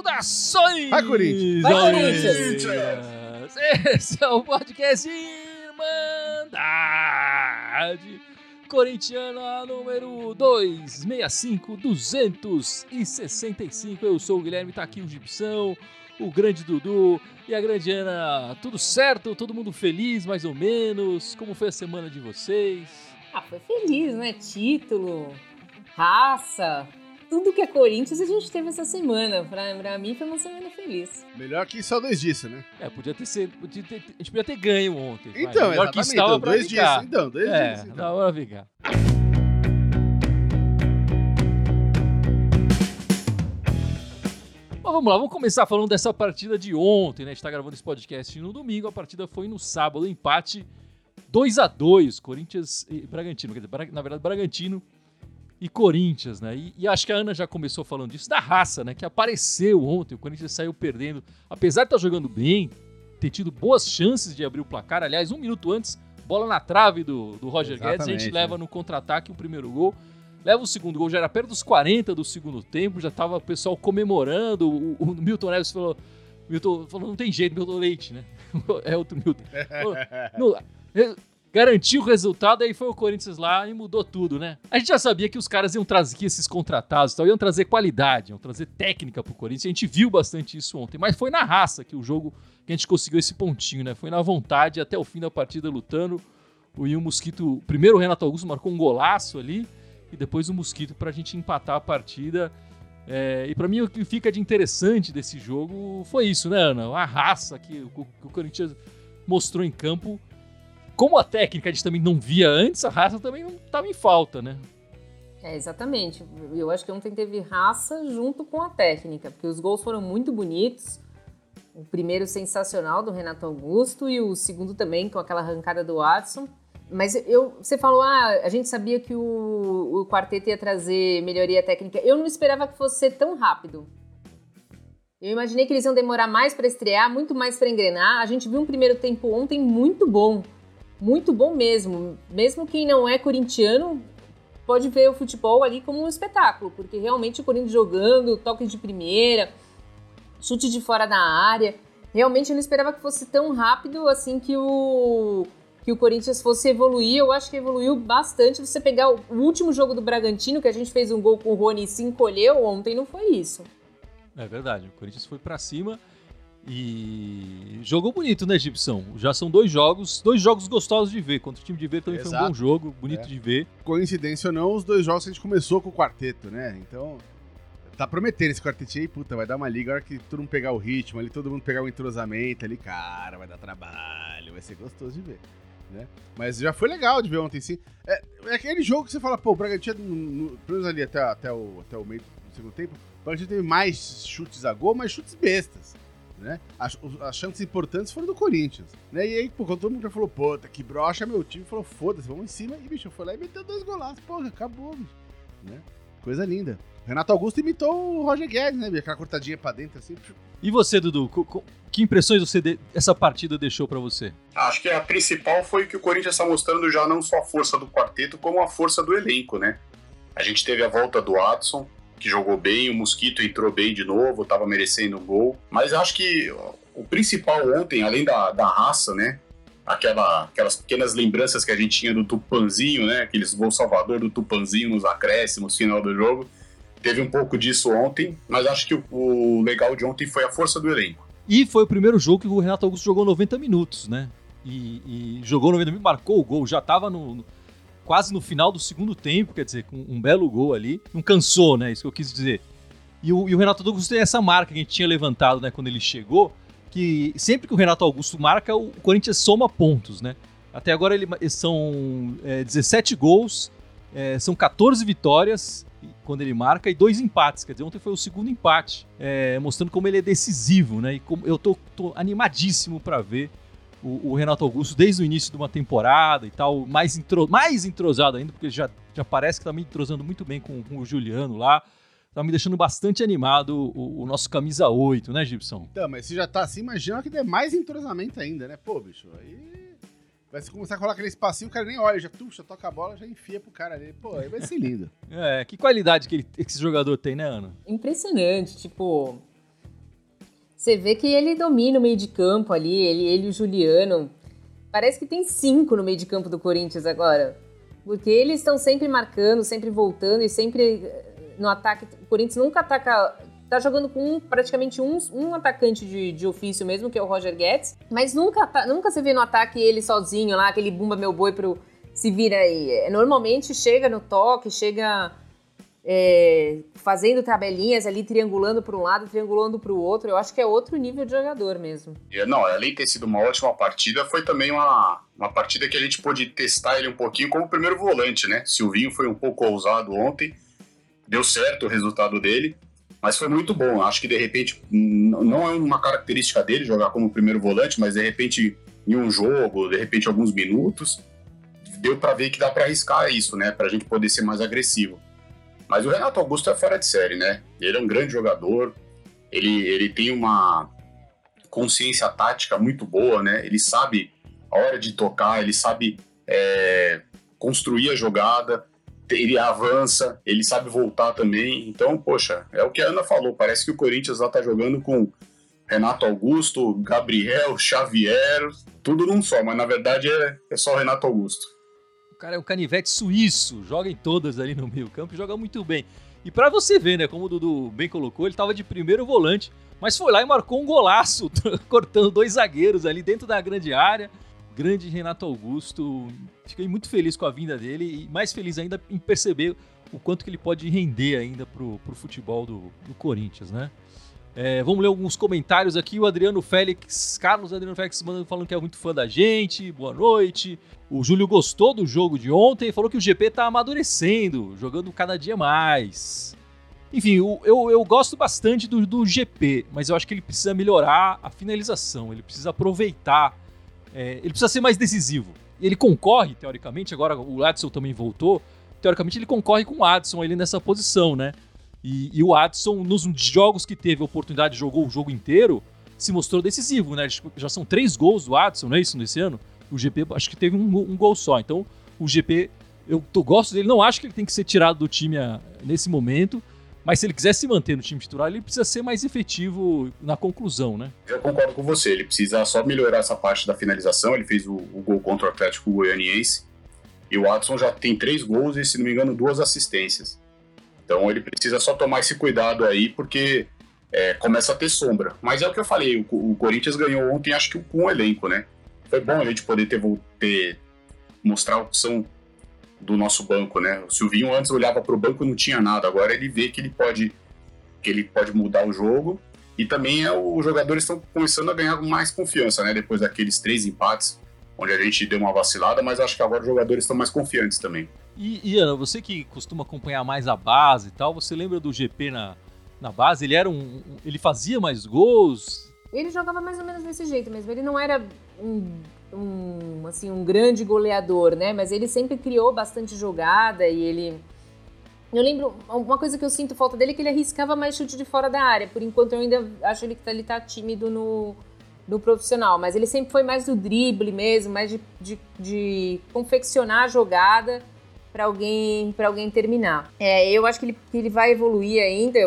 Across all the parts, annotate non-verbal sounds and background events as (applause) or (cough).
Saudações! Vai, Corinthians! Vai, Corinthians! Esse é o podcast Irmandade Corintiana número 265 265. Eu sou o Guilherme, tá aqui o Gibson, o grande Dudu e a grande Ana. Tudo certo? Todo mundo feliz, mais ou menos? Como foi a semana de vocês? Ah, foi feliz, né? Título, raça, tudo que é Corinthians a gente teve essa semana. Pra, pra mim foi uma semana feliz. Melhor que só dois dias, né? É, podia ter sido. Podia ter, a gente podia ter ganho ontem. vai. Então, Melhor que exatamente. Então, pra dois ficar. dias. Então, dois É, dias. Então. da hora ficar. Vamos lá, vamos começar falando dessa partida de ontem, né? A gente tá gravando esse podcast no domingo, a partida foi no sábado, empate 2 a 2 Corinthians e Bragantino, quer dizer, na verdade, Bragantino e Corinthians, né? E, e acho que a Ana já começou falando disso, da raça, né? Que apareceu ontem, o Corinthians saiu perdendo, apesar de estar jogando bem, ter tido boas chances de abrir o placar, aliás, um minuto antes, bola na trave do, do Roger Guedes, a gente Exatamente, leva né? no contra-ataque o primeiro gol. Leva o segundo gol, já era perto dos 40 do segundo tempo, já tava o pessoal comemorando. O, o Milton Neves falou, Milton falou, não tem jeito, Milton Leite, né? (laughs) É outro Milton. Falou, "Não, é, garantiu o resultado, aí foi o Corinthians lá e mudou tudo, né? A gente já sabia que os caras iam trazer que esses contratados, tal, iam trazer qualidade, iam trazer técnica pro Corinthians. A gente viu bastante isso ontem, mas foi na raça que o jogo que a gente conseguiu esse pontinho, né? Foi na vontade até o fim da partida lutando. O Ian Mosquito, primeiro o Renato Augusto marcou um golaço ali e depois o Mosquito pra gente empatar a partida. É, e pra mim o que fica de interessante desse jogo foi isso, né, Ana? A raça que o, que o Corinthians mostrou em campo. Como a técnica a gente também não via antes, a raça também não estava em falta, né? É, exatamente. Eu acho que ontem teve raça junto com a técnica, porque os gols foram muito bonitos. O primeiro sensacional do Renato Augusto e o segundo também com aquela arrancada do Watson. Mas eu, você falou, ah, a gente sabia que o, o quarteto ia trazer melhoria técnica. Eu não esperava que fosse ser tão rápido. Eu imaginei que eles iam demorar mais para estrear, muito mais para engrenar. A gente viu um primeiro tempo ontem muito bom. Muito bom mesmo. Mesmo quem não é corintiano pode ver o futebol ali como um espetáculo, porque realmente o Corinthians jogando, toque de primeira, chute de fora da área. Realmente eu não esperava que fosse tão rápido assim que o que o Corinthians fosse evoluir. Eu acho que evoluiu bastante. Você pegar o último jogo do Bragantino, que a gente fez um gol com o Rony e se encolheu, ontem não foi isso. É verdade, o Corinthians foi pra cima e jogou bonito, né, Gibson? Já são dois jogos, dois jogos gostosos de ver. Contra o time de ver também foi um Exato. bom jogo, bonito É. de ver. Coincidência ou não, os dois jogos que a gente começou com o quarteto, né? Então, tá prometendo esse quartetinho aí, puta, vai dar uma liga. A hora que todo mundo pegar o ritmo ali, todo mundo pegar o entrosamento ali, cara, vai dar trabalho, vai ser gostoso de ver. Né? Mas já foi legal de ver ontem, sim. É, é aquele jogo que você fala, pô, o Bragantino, no, no, pelo menos ali até, até, o, até o meio do segundo tempo, o Bragantino teve mais chutes a gol, mas chutes bestas. Né? As, as chances importantes foram do Corinthians. Né? E aí, pô, quando todo mundo já falou, puta, que brocha, meu time falou, foda-se, vamos em cima. E, bicho, foi lá e meteu dois golaços. Porra, acabou, bicho. Né? Coisa linda. O Renato Augusto imitou o Roger Guedes, né? Aquela cortadinha pra dentro, assim. E você, Dudu, que impressões você de- essa partida deixou pra você? Acho que a principal foi que o Corinthians está mostrando já não só a força do quarteto, como a força do elenco, né? A gente teve a volta do Watson, que jogou bem, o Mosquito entrou bem de novo, estava merecendo o gol. Mas acho que o principal ontem, além da, da raça, né? Aquela, aquelas pequenas lembranças que a gente tinha do Tupanzinho, né? Aqueles gol salvador do Tupanzinho nos acréscimos, final do jogo. Teve um pouco disso ontem, mas acho que o, legal de ontem foi a força do elenco. E foi o primeiro jogo que o Renato Augusto jogou 90 minutos, né? E, e jogou 90 minutos, marcou o gol, já tava no, no- quase no final do segundo tempo, quer dizer, com um belo gol ali. Não cansou, né? Isso que eu quis dizer. E o, e o Renato Augusto tem essa marca que a gente tinha levantado, né, quando ele chegou, que sempre que o Renato Augusto marca, o Corinthians soma pontos, né? Até agora ele, são é, 17 gols, é, são 14 vitórias quando ele marca e dois empates. Quer dizer, ontem foi o segundo empate, é, mostrando como ele é decisivo, né? E como eu tô, tô animadíssimo para ver o, o Renato Augusto desde o início de uma temporada e tal, mais, intro, mais entrosado ainda, porque já, já parece que tá me entrosando muito bem com, com o Juliano lá. tá me deixando bastante animado o, o nosso camisa 8, né, Gibson? Então, mas se já tá assim, imagina que der mais entrosamento ainda, né? Pô, bicho, aí vai se começar a colar aquele espacinho, o cara nem olha, já tuxa, toca a bola, já enfia pro cara ali. Pô, aí vai ser lindo. (laughs) É, que qualidade que, ele, que esse jogador tem, né, Ana? Impressionante, tipo. Você vê que ele domina o meio de campo ali, ele, ele e o Juliano. Parece que tem cinco no meio de campo do Corinthians agora. Porque eles estão sempre marcando, sempre voltando e sempre eh, no ataque. O Corinthians nunca ataca. Tá jogando com um, praticamente um, um atacante de, de ofício mesmo, que é o Roger Guedes. Mas nunca, nunca você vê no ataque ele sozinho lá, aquele bumba meu boi pro se vira aí. É, normalmente chega no toque, chega é, fazendo tabelinhas ali, triangulando para um lado, triangulando para o outro. Eu acho que é outro nível de jogador mesmo. Não, além de ter sido uma ótima partida, foi também uma, uma partida que a gente pôde testar ele um pouquinho como primeiro volante, né? Silvinho foi um pouco ousado ontem, deu certo o resultado dele, mas foi muito bom. Acho que de repente, não é uma característica dele jogar como primeiro volante, mas de repente em um jogo, de repente alguns minutos, deu para ver que dá para arriscar isso, né? Para a gente poder ser mais agressivo. Mas o Renato Augusto é fora de série, né? Ele é um grande jogador, ele, ele tem uma consciência tática muito boa, né? Ele sabe a hora de tocar, ele sabe é, construir a jogada, ele avança, ele sabe voltar também. Então, poxa, é o que a Ana falou. Parece que o Corinthians lá tá jogando com Renato Augusto, Gabriel, Xavier, tudo num só, mas na verdade é, é só Renato Augusto cara é um canivete suíço, joga em todas ali no meio campo e joga muito bem. E para você ver, né, como o Dudu bem colocou, ele tava de primeiro volante, mas foi lá e marcou um golaço, (laughs) cortando dois zagueiros ali dentro da grande área. Grande Renato Augusto, fiquei muito feliz com a vinda dele e mais feliz ainda em perceber o quanto que ele pode render ainda pro, pro futebol do, do Corinthians, né? É, vamos ler alguns comentários aqui. O Adriano Félix, Carlos Adriano Félix mandando falando que é muito fã da gente. Boa noite. O Júlio gostou do jogo de ontem e falou que o GP tá amadurecendo, jogando cada dia mais. Enfim, eu, eu, eu gosto bastante do, do, GP, mas eu acho que ele precisa melhorar a finalização, ele precisa aproveitar, é, ele precisa ser mais decisivo. Ele concorre, teoricamente, agora o Adson também voltou, teoricamente ele concorre com o Adson ele nessa posição, né? E, e, o Adson, nos jogos que teve a oportunidade, jogou o jogo inteiro, se mostrou decisivo, né? Já são três gols do Adson, não é isso, nesse ano? O GP acho que teve um, um gol só. Então, o GP, eu tô, gosto dele, não acho que ele tem que ser tirado do time a, ah, nesse momento, mas se ele quiser se manter no time titular, ele precisa ser mais efetivo na conclusão, né? Eu concordo com você, ele precisa só melhorar essa parte da finalização. Ele fez o, o gol contra o Atlético Goianiense. E o Adson já tem três gols e, se não me engano, duas assistências. Então ele precisa só tomar esse cuidado aí, porque é, começa a ter sombra. Mas é o que eu falei, o, o Corinthians ganhou ontem, acho que com o elenco, né? Foi bom a gente poder ter, ter mostrar a opção do nosso banco, né? O Silvinho antes olhava para o banco e não tinha nada, agora ele vê que ele pode que ele pode mudar o jogo e também é, os jogadores estão começando a ganhar mais confiança, né? Depois daqueles três empates onde a gente deu uma vacilada, mas acho que agora os jogadores estão mais confiantes também. E, e Ana, você que costuma acompanhar mais a base e tal, você lembra do GP na, na base? Ele era um, ele fazia mais gols? Ele jogava mais ou menos desse jeito mesmo. Ele não era um, um assim um grande goleador, né? Mas ele sempre criou bastante jogada e ele eu lembro, uma coisa que eu sinto falta dele é que ele arriscava mais chute de fora da área. Por enquanto eu ainda acho ele que ele tá tímido no, no profissional, mas ele sempre foi mais do drible mesmo, mais de, de, de confeccionar a jogada para alguém para alguém terminar. É, eu acho que ele, que ele vai evoluir ainda,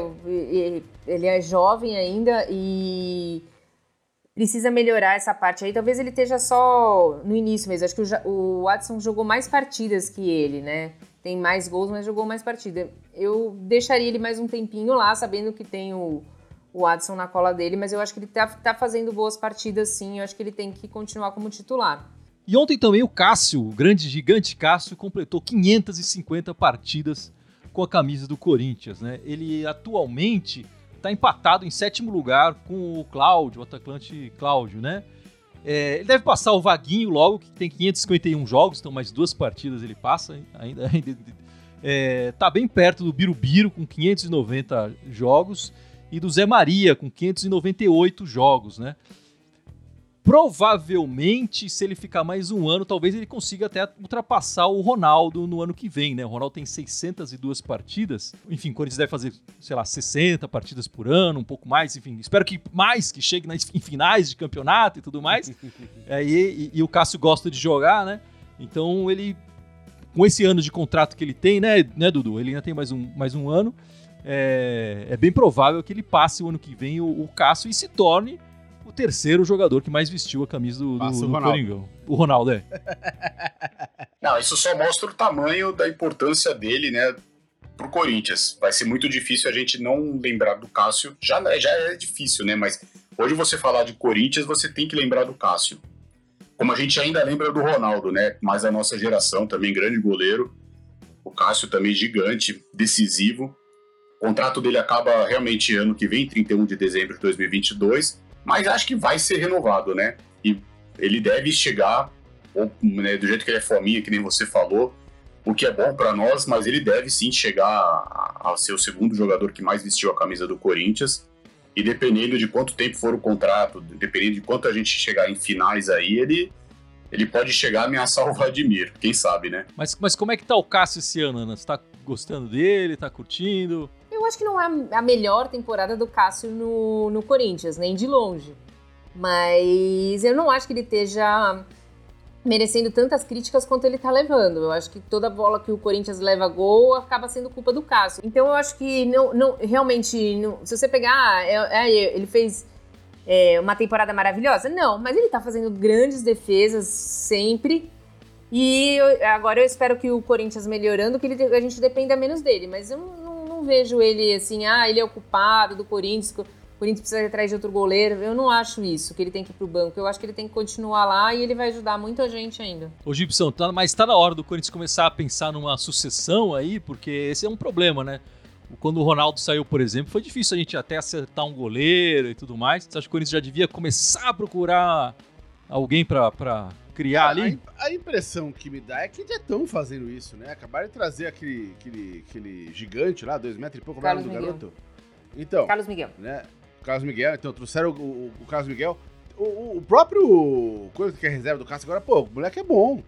ele é jovem ainda e precisa melhorar essa parte aí. Talvez ele esteja só no início mesmo. Acho que o, Watson jogou mais partidas que ele, né? Tem mais gols, mas jogou mais partidas. Eu deixaria ele mais um tempinho lá, sabendo que tem o, o Adson na cola dele, mas eu acho que ele tá, tá fazendo boas partidas sim, eu acho que ele tem que continuar como titular. E ontem também o Cássio, o grande gigante Cássio, completou 550 partidas com a camisa do Corinthians, né? Ele atualmente está empatado em sétimo lugar com o Cláudio, o atacante Cláudio, né? É, ele deve passar o Vaguinho logo, que tem 551 jogos, então mais duas partidas ele passa ainda. (laughs) ainda é, tá bem perto do Birubiru com 590 jogos e do Zé Maria, com 598 jogos, né? Provavelmente, se ele ficar mais um ano, talvez ele consiga até ultrapassar o Ronaldo no ano que vem, né? O Ronaldo tem 602 partidas. Enfim, o Corinthians deve fazer, sei lá, 60 partidas por ano, um pouco mais, enfim. Espero que mais, que chegue nas, em finais de campeonato e tudo mais. (laughs) é, e, e, e o Cássio gosta de jogar, né? Então ele, com esse ano de contrato que ele tem, né, né Dudu? Ele ainda tem mais um, mais um ano. É, é bem provável que ele passe o ano que vem o, o Cássio e se torne o terceiro jogador que mais vestiu a camisa do, do, do Coringão. O Ronaldo, é. (laughs) Não, isso só mostra o tamanho da importância dele, né? Pro Corinthians. Vai ser muito difícil a gente não lembrar do Cássio. Já, já é difícil, né? Mas hoje você falar de Corinthians, você tem que lembrar do Cássio. Como a gente ainda lembra do Ronaldo, né? Mais a nossa geração também, grande goleiro. O Cássio também gigante, decisivo. O contrato dele acaba realmente ano que vem, 31 de dezembro de 2022 mas acho que vai ser renovado, né? E ele deve chegar, ou, né, do jeito que ele é fominha, que nem você falou, o que é bom para nós, mas ele deve sim chegar a, a, ser o segundo jogador que mais vestiu a camisa do Corinthians. E dependendo de quanto tempo for o contrato, dependendo de quanto a gente chegar em finais aí, ele, ele pode chegar a ameaçar o Vladimir, quem sabe, né? Mas, mas como é que tá o Cássio esse ano, Ana? Você tá gostando dele, tá curtindo? Eu acho que não é a melhor temporada do Cássio no, no Corinthians, nem de longe. Mas eu não acho que ele esteja merecendo tantas críticas quanto ele tá levando. Eu acho que toda bola que o Corinthians leva gol acaba sendo culpa do Cássio. Então eu acho que não, não realmente, não, se você pegar, é, é, ele fez é, uma temporada maravilhosa? Não, mas ele tá fazendo grandes defesas sempre. E eu, agora eu espero que o Corinthians melhorando, que ele, a gente dependa menos dele. Mas eu vejo ele assim, ah, ele é o culpado do Corinthians, o Corinthians precisa ir atrás de outro goleiro. Eu não acho isso, que ele tem que ir pro banco. Eu acho que ele tem que continuar lá e ele vai ajudar muita gente ainda. Ô, Gibson, tá, mas tá na hora do Corinthians começar a pensar numa sucessão aí, porque esse é um problema, né? Quando o Ronaldo saiu, por exemplo, foi difícil a gente até acertar um goleiro e tudo mais. Você acha que o Corinthians já devia começar a procurar alguém para criar ali? A, a, impressão que me dá é que já estão fazendo isso, né? Acabaram de trazer aquele, aquele, aquele gigante lá, dois metros e pouco, Carlos do Miguel. garoto. Então. Carlos Miguel. Né? Carlos Miguel, então trouxeram o, o, o Carlos Miguel. O, o, próprio coisa que é reserva do Cássio agora, pô, o moleque é bom.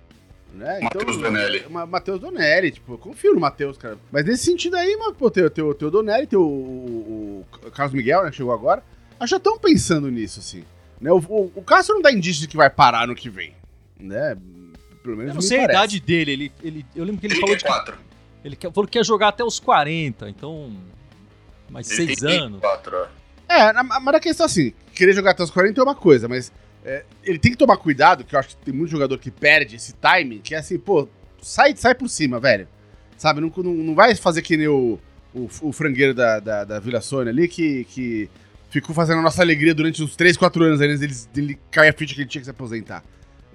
Né? Matheus então, Donelli. Matheus Donelli, tipo, eu confio no Matheus, cara. Mas nesse sentido aí, mano, pô, tem, o teu Donelli, tem o, o, o, Carlos Miguel, né, que chegou agora. Já estão pensando nisso, assim. Né? O, o, o Cássio não dá indício de que vai parar no que vem né? Pelo menos eu não sei parece. a idade dele. Ele, ele, eu lembro que ele 34. falou. De, ele falou que quer jogar até os 40, então. Mais 6 anos. É, mas a questão é assim: querer jogar até os 40 é uma coisa, mas é, ele tem que tomar cuidado, que eu acho que tem muito jogador que perde esse time, que é assim, pô, sai, sai por cima, velho. Sabe, não, não, não vai fazer que nem o, o, o frangueiro da, da, da, Vila Sônia ali, que, que ficou fazendo a nossa alegria durante uns 3, 4 anos antes dele, dele cair a ficha que ele tinha que se aposentar.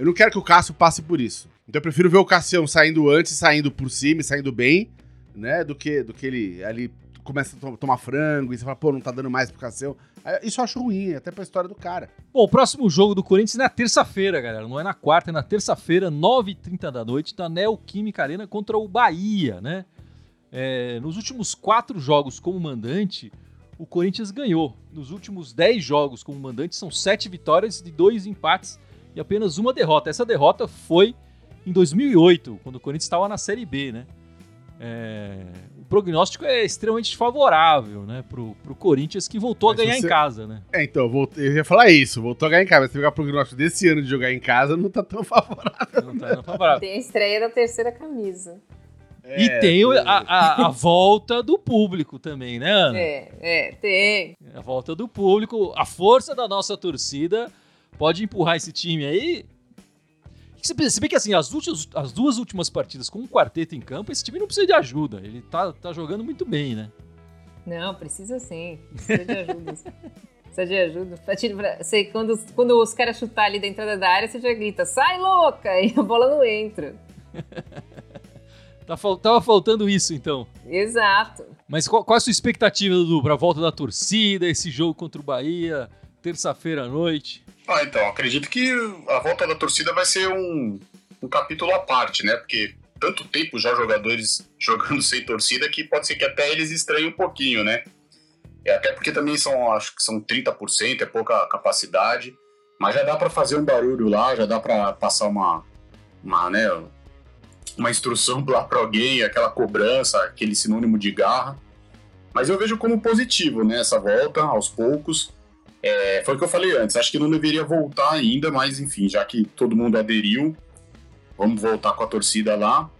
Eu não quero que o Cássio passe por isso. Então eu prefiro ver o Cassião saindo antes, saindo por cima saindo bem, né? Do que, do que ele ali começa a tomar frango e você fala, pô, não tá dando mais pro Cassião. Isso eu acho ruim, até pra história do cara. Bom, o próximo jogo do Corinthians é na terça-feira, galera. Não é na quarta, é na terça-feira, 9h30 da noite, na Neoquímica Arena contra o Bahia, né? É, nos últimos quatro jogos como mandante, o Corinthians ganhou. Nos últimos dez jogos como mandante, são sete vitórias e dois empates e apenas uma derrota. Essa derrota foi em 2008, quando o Corinthians estava na Série B, né? É, o prognóstico é extremamente favorável, né, pro, pro Corinthians que voltou Mas a ganhar você... em casa, né? É, então, eu ia falar isso, voltou a ganhar em casa. Mas se pegar o prognóstico desse ano de jogar em casa, não tá tão (laughs) favorável. Não tá tão favorável. Tem a estreia da terceira camisa. É, e tem a, a, a, volta do público também, né, Ana? É, é, tem. A volta do público, a força da nossa torcida pode empurrar esse time aí. Você vê que assim, as, últimas, as duas últimas partidas com um quarteto em campo, esse time não precisa de ajuda. Ele tá, tá jogando muito bem, né? Não, precisa sim. Precisa de ajuda. precisa de ajuda. Você, quando, quando os caras chutar ali da entrada da área, você já grita, sai louca! (laughs) E a bola não entra. (laughs) tá, tava faltando isso, então. Exato. Mas qual, qual a sua expectativa, Dudu, pra volta da torcida, esse jogo contra o Bahia, terça-feira à noite? Ah, então, acredito que a volta da torcida vai ser um, um capítulo à parte, né? Porque tanto tempo já jogadores (laughs) jogando sem torcida que pode ser que até eles estranhem um pouquinho, né? E até porque também são, acho que são 30%, é pouca capacidade. Mas já dá para fazer um barulho lá, já dá para passar uma, uma, né, uma instrução (laughs) lá para alguém, aquela cobrança, aquele sinônimo de garra. Mas eu vejo como positivo, né, essa volta aos poucos. É, foi o que eu falei antes, acho que não deveria voltar ainda, mas enfim, já que todo mundo aderiu, vamos voltar com a torcida lá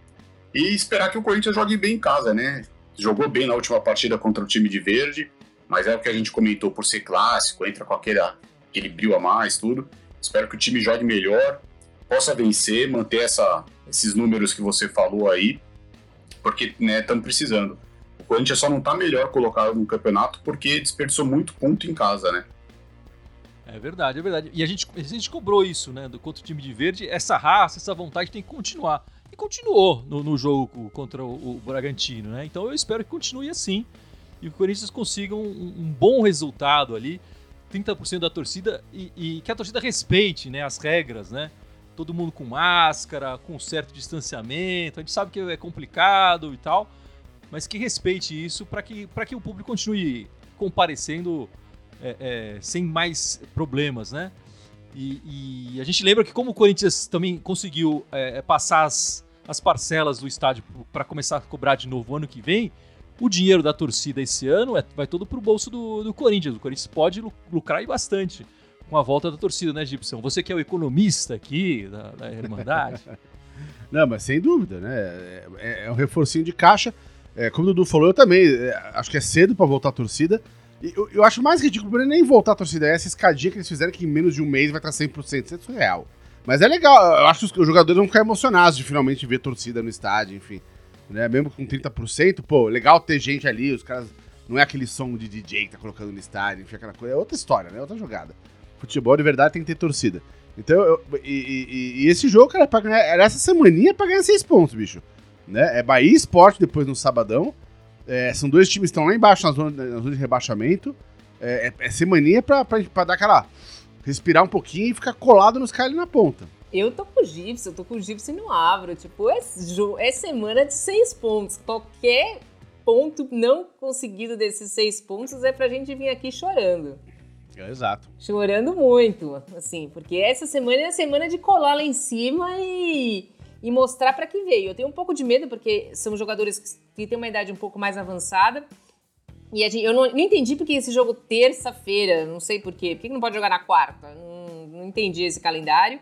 e esperar que o Corinthians jogue bem em casa, né? Jogou bem na última partida contra o time de verde, mas é o que a gente comentou por ser clássico, entra com aquele, aquele brilho a mais, tudo. Espero que o time jogue melhor, possa vencer, manter essa, esses números que você falou aí, porque estamos né, precisando. O Corinthians só não está melhor colocado no campeonato porque desperdiçou muito ponto em casa, né? É verdade, é verdade. E a gente, a gente cobrou isso, né? Do contra o time de verde, essa raça, essa vontade tem que continuar. E continuou no, no jogo contra o, o, Bragantino, né? Então eu espero que continue assim e o Corinthians consiga um, um bom resultado ali, 30% da torcida e, e, que a torcida respeite, né? As regras, né? Todo mundo com máscara, com certo distanciamento. A gente sabe que é complicado e tal, mas que respeite isso para que, que o público continue comparecendo é, é, sem mais problemas, né? E, e, a gente lembra que como o Corinthians também conseguiu é, é passar as, as parcelas do estádio para começar a cobrar de novo ano que vem, o dinheiro da torcida esse ano é, vai todo pro bolso do, do Corinthians. O Corinthians pode lucrar bastante com a volta da torcida, né, Gibson? Você que é o economista aqui da, da Irmandade. (laughs) Não, mas sem dúvida, né? É, é um reforcinho de caixa. É, como o Dudu falou, eu também é, acho que é cedo para voltar a torcida. Eu, eu acho mais ridículo nem voltar a torcida é essa escadinha que eles fizeram que em menos de um mês vai estar 100%. Isso é surreal. Mas é legal, eu acho que os jogadores vão ficar emocionados de finalmente ver torcida no estádio, enfim. Né? Mesmo com 30%, pô, legal ter gente ali, os caras. Não é aquele som de DJ que tá colocando no estádio, enfim, aquela coisa. É outra história, né? Outra jogada. Futebol de verdade tem que ter torcida. Então, eu, e, e, e, esse jogo, cara, pra ganhar, era essa semaninha pra ganhar seis pontos, bicho. Né? É Bahia Esporte depois no sabadão. É, são dois times que estão lá embaixo na zona, na zona de rebaixamento. É, é, é semaninha pra, pra, pra, dar aquela. respirar um pouquinho e ficar colado nos caras ali na ponta. Eu tô com o Gips, eu tô com o Gips e não abro. Tipo, é, é semana de seis pontos. Qualquer ponto não conseguido desses seis pontos é pra gente vir aqui chorando. É, exato. Chorando muito, assim, porque essa semana é a semana de colar lá em cima e e mostrar para que veio. Eu tenho um pouco de medo porque são jogadores que têm uma idade um pouco mais avançada. E gente, eu não, não, entendi porque esse jogo terça-feira, não sei porquê. Por que não pode jogar na quarta? Não, não entendi esse calendário.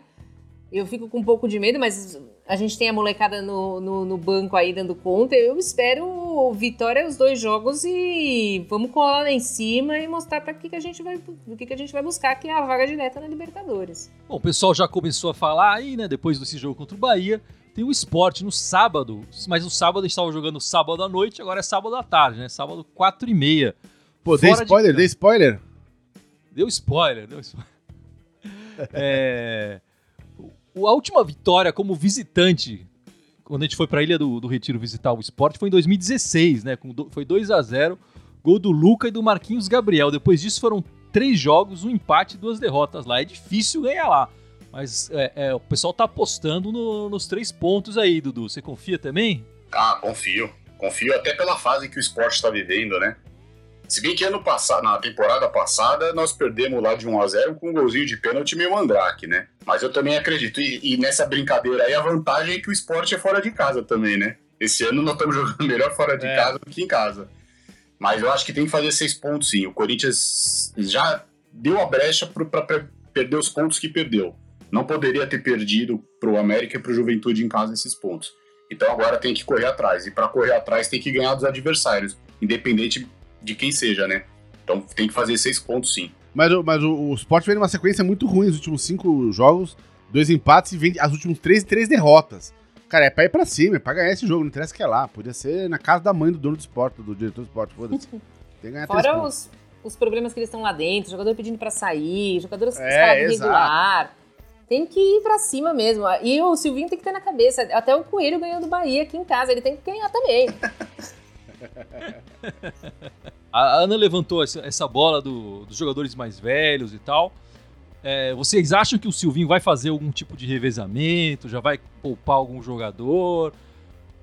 Eu fico com um pouco de medo, mas a gente tem a molecada no, no, no, banco aí dando conta. Eu espero vitória os dois jogos e vamos colar lá em cima e mostrar para que, que a gente vai o que, que a gente vai buscar, que é a vaga direta na Libertadores. Bom, o pessoal já começou a falar aí, né? Depois desse jogo contra o Bahia. Tem o esporte no sábado, mas no sábado eles estavam jogando sábado à noite, agora é sábado à tarde, né? Sábado 4 e meia. Pô, deu spoiler, de... deu spoiler? Deu spoiler, deu spoiler. (laughs) é a última vitória como visitante, quando a gente foi para a Ilha do, do, Retiro visitar o esporte, foi em 2016, né? Do, foi 2 a 0 gol do Luca e do Marquinhos Gabriel. Depois disso foram três jogos, um empate e duas derrotas lá. É difícil ganhar lá. Mas é, é, o pessoal tá apostando no, nos três pontos aí, Dudu. Você confia também? Ah, confio. Confio até pela fase que o esporte está vivendo, né? Se bem que ano passado, na temporada passada, nós perdemos lá de 1 a 0 com um golzinho de pênalti meio mandrake, né? Mas eu também acredito. E, e, nessa brincadeira aí, a vantagem é que o esporte é fora de casa também, né? Esse ano nós estamos (laughs) jogando melhor fora de é. casa do que em casa. Mas eu acho que tem que fazer seis pontos, sim. O Corinthians já deu a brecha para perder os pontos que perdeu. Não poderia ter perdido para o América e para o Juventude em casa esses pontos. Então agora tem que correr atrás. E para correr atrás tem que ganhar dos adversários, independente de quem seja, né? Então tem que fazer seis pontos sim. Mas, mas o, o Sport vem numa sequência muito ruim, os últimos cinco jogos, dois empates e vem as últimas três três derrotas. Cara, é pra ir pra cima, é pra ganhar esse jogo, não interessa que é lá. Podia ser na casa da mãe do dono do esporte, do diretor do esporte, foda-se. Tem que ganhar Fora os, os problemas que eles estão lá dentro, jogador pedindo pra sair, jogadores é, regular. Tem que ir pra cima mesmo. E o Silvinho tem que ter na cabeça. Até o Coelho ganhou do Bahia aqui em casa, ele tem que ganhar também. (laughs) (laughs) A Ana levantou essa, bola do, dos jogadores mais velhos e tal. É, vocês acham que o Silvinho vai fazer algum tipo de revezamento? Já vai poupar algum jogador?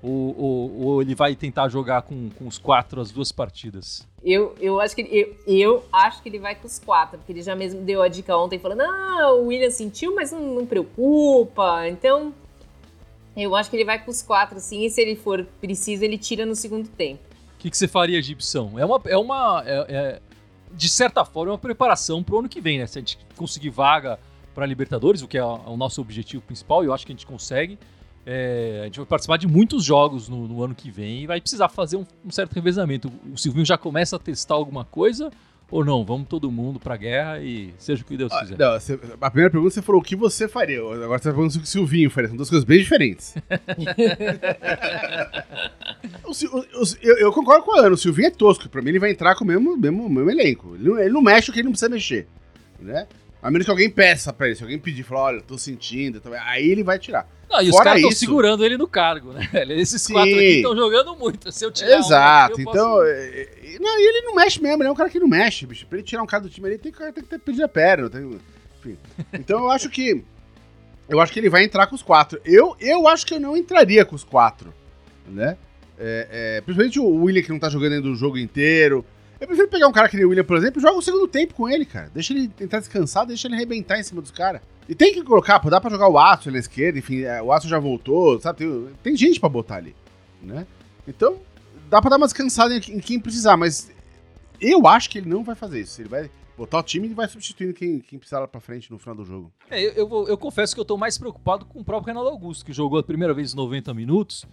Ou, ou, ou ele vai tentar jogar com, com os quatro as duas partidas? Eu, eu, acho que ele, eu, eu acho que ele vai com os quatro, porque ele já mesmo deu a dica ontem falando: ah, o William sentiu, mas não, não preocupa. Então, eu acho que ele vai com os quatro, sim, e se ele for preciso, ele tira no segundo tempo. O que, que você faria, Gibson? É uma. É uma é, é, de certa forma, é uma preparação para o ano que vem, né? Se a gente conseguir vaga para Libertadores, o que é o nosso objetivo principal, e eu acho que a gente consegue. É, a gente vai participar de muitos jogos no, no, ano que vem e vai precisar fazer um, um, certo revezamento. O Silvinho já começa a testar alguma coisa ou não? Vamos todo mundo pra guerra e seja o que Deus ah, quiser. Não, você, a primeira pergunta você falou o que você faria. Agora você tá falando o que o Silvinho faria. São duas coisas bem diferentes. (laughs) eu, eu, concordo com a Ana. O Silvinho é tosco. Pra mim ele vai entrar com o mesmo, mesmo, mesmo elenco. Ele não, ele não mexe o que ele não precisa mexer. Né? A menos que alguém peça pra ele. Se alguém pedir, falar, olha, tô sentindo, aí ele vai tirar. Não, e Fora os caras estão segurando ele no cargo, né? (laughs) Esses Sim. quatro aqui estão jogando muito. Se eu tirar Exato. Um aqui, então, posso... É, não, e ele não mexe mesmo, ele é um cara que não mexe, bicho. Pra ele tirar um cara do time, ele tem que, tem que ter pedir a perna. Tem, enfim. Então eu acho que. Eu acho que ele vai entrar com os quatro. Eu, eu acho que eu não entraria com os quatro, né? É, é, principalmente o William que não tá jogando ainda o jogo inteiro. Eu prefiro pegar um cara que nem o William, por exemplo, e joga o segundo tempo com ele, cara. Deixa ele tentar descansar, deixa ele arrebentar em cima dos caras. E tem que colocar, pô, dá pra jogar o Aço na esquerda, enfim, é, o Aço já voltou, sabe? Tem, tem gente pra botar ali, né? Então, dá pra dar uma descansada em, em, quem precisar, mas eu acho que ele não vai fazer isso. Ele vai botar o time e vai substituindo quem, quem precisar lá pra frente no final do jogo. É, eu, eu, eu confesso que eu tô mais preocupado com o próprio Renato Augusto, que jogou a primeira vez 90 minutos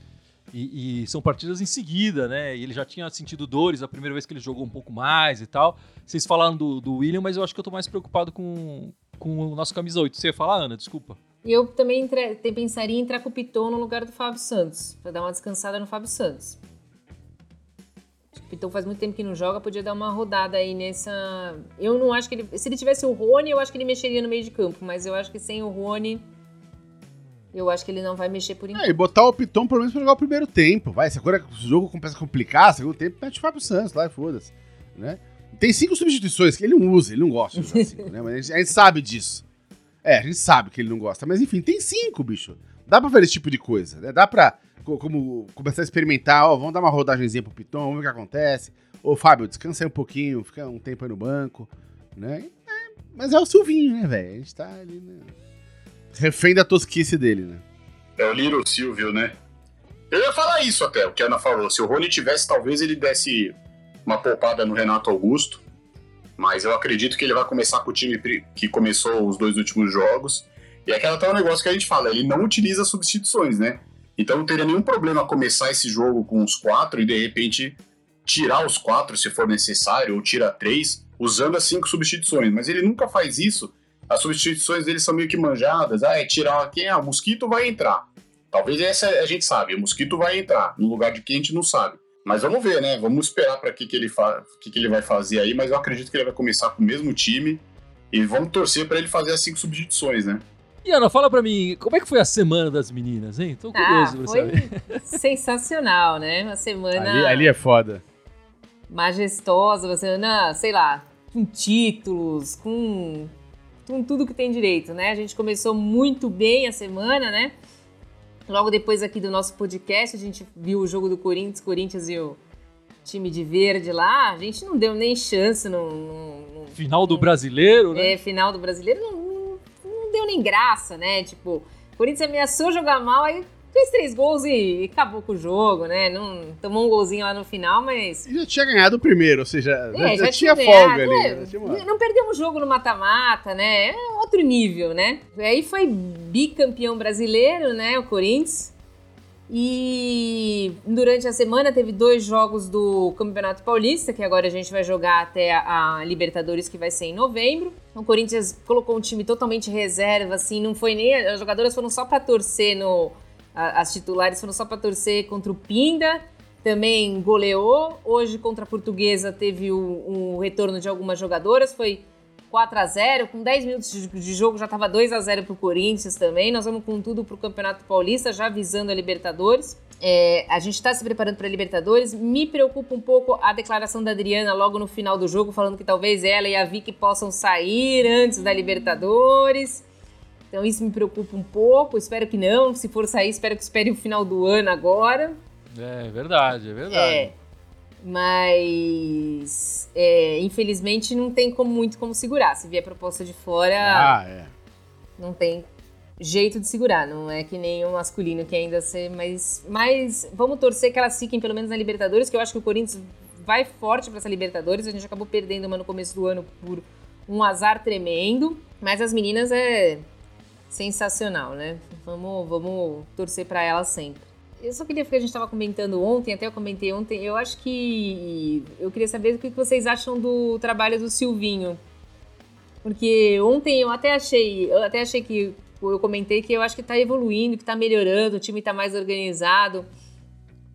e, e, são partidas em seguida, né? E ele já tinha sentido dores a primeira vez que ele jogou um pouco mais e tal. Vocês falaram do, do William, mas eu acho que eu tô mais preocupado com, com o nosso camisa 8. Você ia falar, Ana? Desculpa. Eu também entre, pensaria em entrar com o Piton no lugar do Fábio Santos, pra dar uma descansada no Fábio Santos. O Piton faz muito tempo que não joga, podia dar uma rodada aí nessa. Eu não acho que ele. Se ele tivesse o Rony, eu acho que ele mexeria no meio de campo, mas eu acho que sem o Rony eu acho que ele não vai mexer por enquanto. É, e botar o Piton pelo menos pra jogar o primeiro tempo. Vai, se agora o jogo começa a complicar, segundo tempo, mete o Fábio Santos lá e foda-se. Né? Tem cinco substituições que ele não usa, ele não gosta de usar cinco, né? Mas a gente, a gente, sabe disso. É, a gente sabe que ele não gosta. Mas enfim, tem cinco, bicho. Dá pra fazer esse tipo de coisa, né? Dá pra como, começar a experimentar, ó, vamos dar uma rodagenzinha pro Piton, vamos ver o que acontece. Ô, Fábio, descansa aí um pouquinho, fica um tempo aí no banco, né? É, mas é o Silvinho, né, velho? A gente tá ali, né? Refém da tosquice dele, né? É o Little Silvio, né? Eu ia falar isso até, o que a Ana falou. Se o Rony tivesse, talvez ele desse uma poupada no Renato Augusto. Mas eu acredito que ele vai começar com o time que começou os dois últimos jogos. E é aquela tal negócio que a gente fala, ele não utiliza substituições, né? Então não teria nenhum problema começar esse jogo com os quatro e de repente tirar os quatro se for necessário, ou tirar três, usando as cinco substituições. Mas ele nunca faz isso as substituições dele são meio que manjadas. Ah, é tirar quem? Ah, o mosquito vai entrar. Talvez essa a gente sabe, o mosquito vai entrar no lugar de quem a gente não sabe. Mas vamos ver, né? Vamos esperar para que que ele fa... que, que ele vai fazer aí, mas eu acredito que ele vai começar com o mesmo time e vamos torcer para ele fazer as cinco substituições, né? E Ana, fala para mim, como é que foi a semana das meninas, hein? Tô curioso ah, pra saber. (laughs) Sensacional, né? Uma semana. Ali, ali é foda. Majestosa, uma semana, sei lá, com títulos, com com tudo que tem direito, né? A gente começou muito bem a semana, né? Logo depois aqui do nosso podcast, a gente viu o jogo do Corinthians, Corinthians e o time de verde lá. A gente não deu nem chance no. no, no final do no, brasileiro, né? É, final do brasileiro não, não, não deu nem graça, né? Tipo, o Corinthians ameaçou jogar mal, aí fez três gols e, acabou com o jogo, né? Não, tomou um golzinho lá no final, mas. Já tinha ganhado o primeiro, ou seja, é, já, já, já, tinha, tinha folga ali. É. Não perdeu um jogo no mata-mata, né? É outro nível, né? Aí foi bicampeão brasileiro, né? O Corinthians. E durante a semana teve dois jogos do Campeonato Paulista, que agora a gente vai jogar até a, a Libertadores, que vai ser em novembro. O Corinthians colocou um time totalmente reserva, assim, não foi nem. As jogadoras foram só para torcer no, as titulares foram só para torcer contra o Pinda, também goleou. Hoje contra a Portuguesa teve o, o retorno de algumas jogadoras, foi 4 a 0 com 10 minutos de, jogo já estava 2 a 0 para o Corinthians também. Nós vamos com tudo para o Campeonato Paulista, já visando a Libertadores. É, a gente está se preparando para a Libertadores. Me preocupa um pouco a declaração da Adriana logo no final do jogo, falando que talvez ela e a Vicky possam sair antes da Libertadores. Então isso me preocupa um pouco. Espero que não. Se for sair, espero que espere o final do ano agora. É verdade, é verdade. É, mas é, infelizmente não tem como, muito como segurar. Se vier proposta de fora, Ah, é. não tem jeito de segurar. Não é que nem o masculino que ainda ser mais. Mas vamos torcer que elas fiquem pelo menos na Libertadores, que eu acho que o Corinthians vai forte para essa Libertadores. A gente acabou perdendo uma no começo do ano por um azar tremendo. Mas as meninas é sensacional, né? Vamos, vamos torcer para elas sempre. Eu só queria, porque a gente estava comentando ontem, até eu comentei ontem, eu acho que. Eu queria saber o que vocês acham do trabalho do Silvinho. Porque ontem eu até achei. Eu até achei que. Eu comentei que eu acho que está evoluindo, que está melhorando, o time está mais organizado.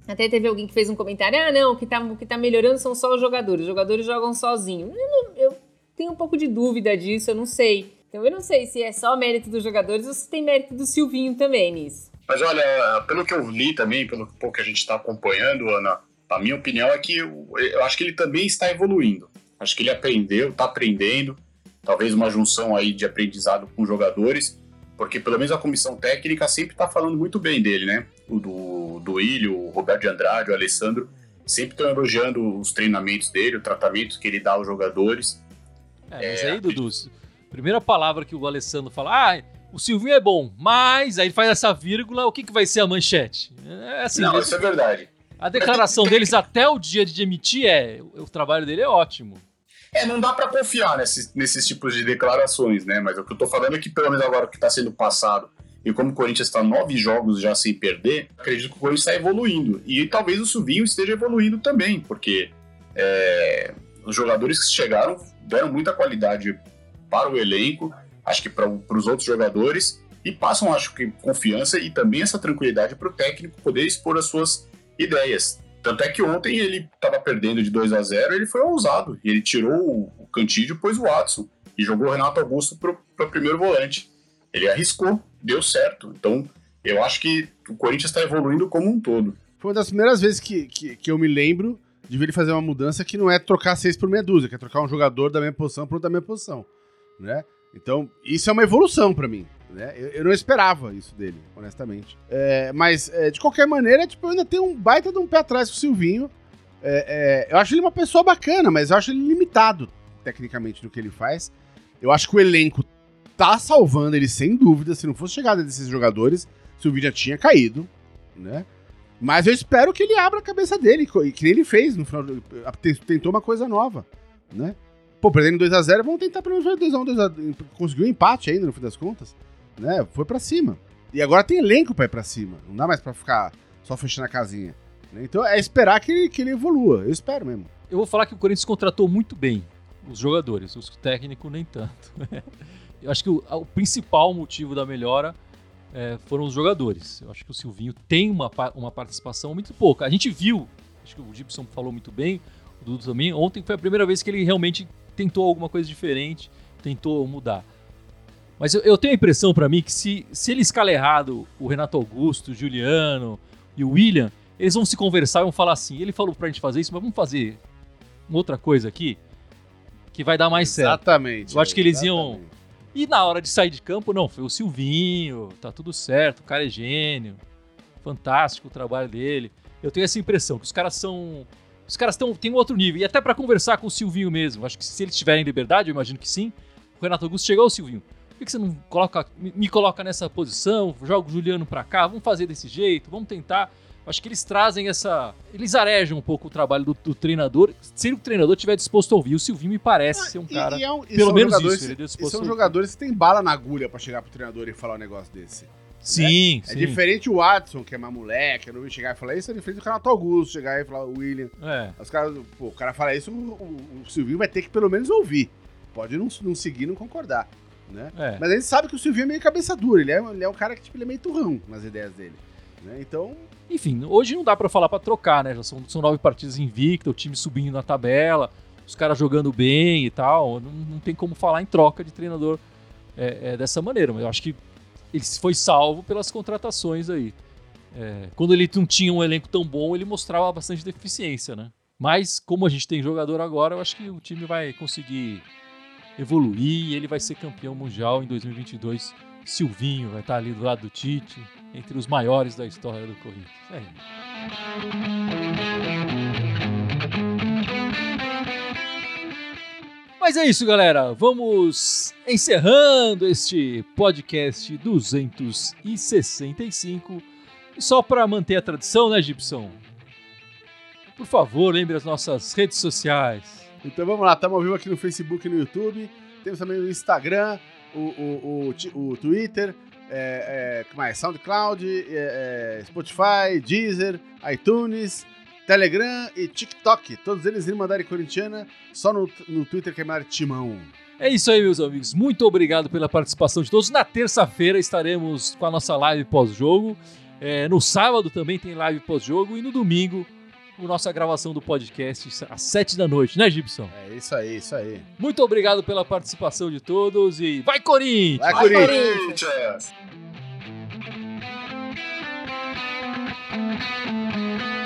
Até teve alguém que fez um comentário: ah, não, o que está que tá melhorando são só os jogadores. Os jogadores jogam sozinhos. Eu, eu tenho um pouco de dúvida disso, eu não sei. Então eu não sei se é só mérito dos jogadores ou se tem mérito do Silvinho também nisso. Mas olha, pelo que eu li também, pelo pouco que a gente está acompanhando, Ana, a minha opinião é que eu, eu, acho que ele também está evoluindo. Acho que ele aprendeu, está aprendendo, talvez uma junção aí de aprendizado com jogadores, porque pelo menos a comissão técnica sempre está falando muito bem dele, né? O do, do Ilho, o Roberto de Andrade, o Alessandro, sempre estão elogiando os treinamentos dele, o tratamento que ele dá aos jogadores. É, mas aí, Dudu, primeira palavra que o Alessandro fala, ah, o Silvinho é bom, mas aí ele faz essa vírgula, o que, que vai ser a manchete? É assim, Não, isso é verdade. A declaração deles até o dia de emitir é, o trabalho dele é ótimo. É, não dá para confiar nesses, nesses tipos de declarações, né? Mas o que eu tô falando é que, pelo menos agora que tá sendo passado, e como o Corinthians está nove jogos já sem perder, acredito que o Corinthians está evoluindo. E talvez o Silvinho esteja evoluindo também, porque é, os jogadores que chegaram deram muita qualidade para o elenco, acho que para os outros jogadores, e passam, acho que, confiança e também essa tranquilidade para o técnico poder expor as suas ideias. Tanto é que ontem ele estava perdendo de 2 a 0 ele foi ousado. Ele tirou o Cantídio e pôs o Watson. E jogou o Renato Augusto para o primeiro volante. Ele arriscou, deu certo. Então, eu acho que o Corinthians está evoluindo como um todo. Foi uma das primeiras vezes que, que, que, eu me lembro de ver ele fazer uma mudança que não é trocar seis por meia dúzia, que é trocar um jogador da mesma posição para outro da mesma posição. Né? Então, isso é uma evolução para mim. Né? Eu, eu, não esperava isso dele, honestamente. É, mas, é, de qualquer maneira, tipo, eu ainda tenho um baita de um pé atrás com o Silvinho. É, é, eu acho ele uma pessoa bacana, mas eu acho ele limitado, tecnicamente, no que ele faz. Eu acho que o elenco tá salvando ele, sem dúvida. Se não fosse chegada desses jogadores, Silvinho já tinha caído, né? Mas eu espero que ele abra a cabeça dele, que ele fez no final. Tentou uma coisa nova, né? Pô, perdendo 2x0, vamos tentar pelo menos 2x1, 2x1. Conseguiu um empate ainda, no fim das contas. Né? Foi para cima. E agora tem elenco pra ir pra cima. Não dá mais pra ficar só fechando a casinha. Né? Então é esperar que ele, que ele evolua. Eu espero mesmo. Eu vou falar que o Corinthians contratou muito bem os jogadores, os técnicos nem tanto. (laughs) Eu acho que o, o principal motivo da melhora é, foram os jogadores. Eu acho que o Silvinho tem uma, uma participação muito pouca. A gente viu, acho que o Gibson falou muito bem, o Dudu também. Ontem foi a primeira vez que ele realmente tentou alguma coisa diferente, tentou mudar. Mas eu, eu tenho a impressão para mim que se, se ele escala errado o Renato Augusto, o Juliano e o William, eles vão se conversar e vão falar assim: ele falou pra gente fazer isso, mas vamos fazer uma outra coisa aqui que vai dar mais certo. Exatamente. Eu acho que eles iam. E na hora de sair de campo, não, foi o Silvinho, tá tudo certo, o cara é gênio, fantástico o trabalho dele. Eu tenho essa impressão que os caras são os caras tão, têm um outro nível. E até para conversar com o Silvinho mesmo. Acho que se eles tiverem liberdade, eu imagino que sim. O Renato Augusto chegou ao Silvinho. Por que você não coloca, me coloca nessa posição? Joga o Juliano para cá, vamos fazer desse jeito, vamos tentar. Acho que eles trazem essa. Eles arejam um pouco o trabalho do, do treinador. Se o treinador estiver disposto a ouvir, o Silvinho me parece ah, ser um cara. E, e é um, pelo menos isso. Ele é e são jogadores que têm bala na agulha para chegar pro treinador e falar um negócio desse. Sim, né? sim. É diferente o Watson, que é mais moleque, não chegar e falar isso, é diferente do Renato Augusto chegar e falar o William. É. Os caras, pô, o cara fala isso, o, o, o, Silvinho vai ter que pelo menos ouvir. Pode não, não seguir, não concordar. Né? É. Mas a gente sabe que o Silvinho é meio cabeça dura, ele é, ele é um cara que tipo, ele é meio turrão nas ideias dele. Né? Então. Enfim, hoje não dá para falar para trocar, né? Já são, são nove partidas invictas, o time subindo na tabela, os caras jogando bem e tal. Não, não tem como falar em troca de treinador é, é, dessa maneira. Mas eu acho que ele foi salvo pelas contratações aí. É, quando ele não tinha um elenco tão bom, ele mostrava bastante deficiência, né? Mas como a gente tem jogador agora, eu acho que o time vai conseguir evoluir e ele vai ser campeão mundial em 2022, Silvinho vai estar ali do lado do Tite, entre os maiores da história do Corinthians. É isso. Mas é isso, galera. Vamos encerrando este podcast 265. E só para manter a tradição, né, Gibson? Por favor, lembre as nossas redes sociais. Então vamos lá, estamos ao vivo aqui no Facebook e no YouTube. Temos também o Instagram, o, o, o, o Twitter, é, é, mais? SoundCloud, é, é, Spotify, Deezer, iTunes, Telegram e TikTok. Todos eles Irmandade Corintiana, só no, no Twitter que é mais Timão. É isso aí, meus amigos. Muito obrigado pela participação de todos. Na terça-feira estaremos com a nossa live pós-jogo. É, no sábado também tem live pós-jogo. E no domingo, a nossa gravação do podcast às sete da noite, né, Gibson? É isso aí, isso aí. Muito obrigado pela participação de todos e vai, Corinthians! Vai, Vai, Corinthians! Corinthians! Corinthians!